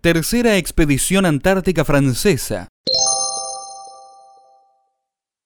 Tercera expedición antártica francesa.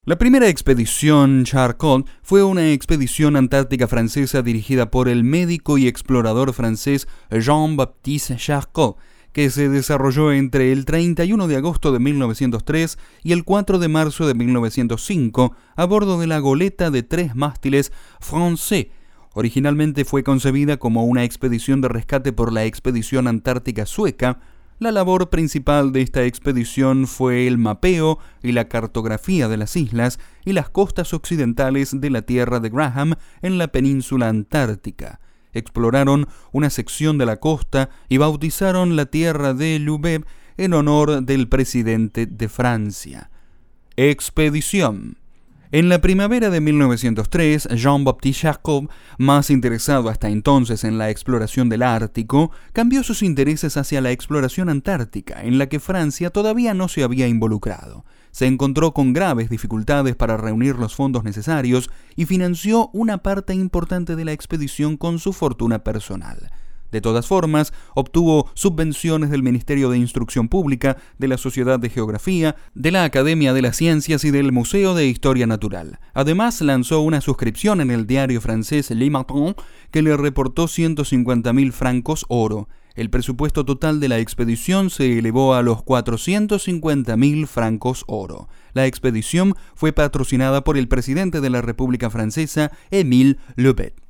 La primera expedición Charcot fue una expedición antártica francesa dirigida por el médico y explorador francés Jean-Baptiste Charcot, que se desarrolló entre el 31 de agosto de 1903 y el 4 de marzo de 1905 a bordo de la goleta de tres mástiles Français. Originalmente fue concebida como una expedición de rescate por la expedición antártica sueca, la labor principal de esta expedición fue el mapeo y la cartografía de las islas y las costas occidentales de la tierra de Graham en la península antártica. Exploraron una sección de la costa y bautizaron la tierra de Lubeb en honor del presidente de Francia. Expedición en la primavera de 1903, Jean-Baptiste Jacob, más interesado hasta entonces en la exploración del Ártico, cambió sus intereses hacia la exploración antártica, en la que Francia todavía no se había involucrado. Se encontró con graves dificultades para reunir los fondos necesarios y financió una parte importante de la expedición con su fortuna personal. De todas formas, obtuvo subvenciones del Ministerio de Instrucción Pública, de la Sociedad de Geografía, de la Academia de las Ciencias y del Museo de Historia Natural. Además, lanzó una suscripción en el diario francés Le Matin que le reportó 150.000 francos oro. El presupuesto total de la expedición se elevó a los 450.000 francos oro. La expedición fue patrocinada por el presidente de la República Francesa, Émile Lebet.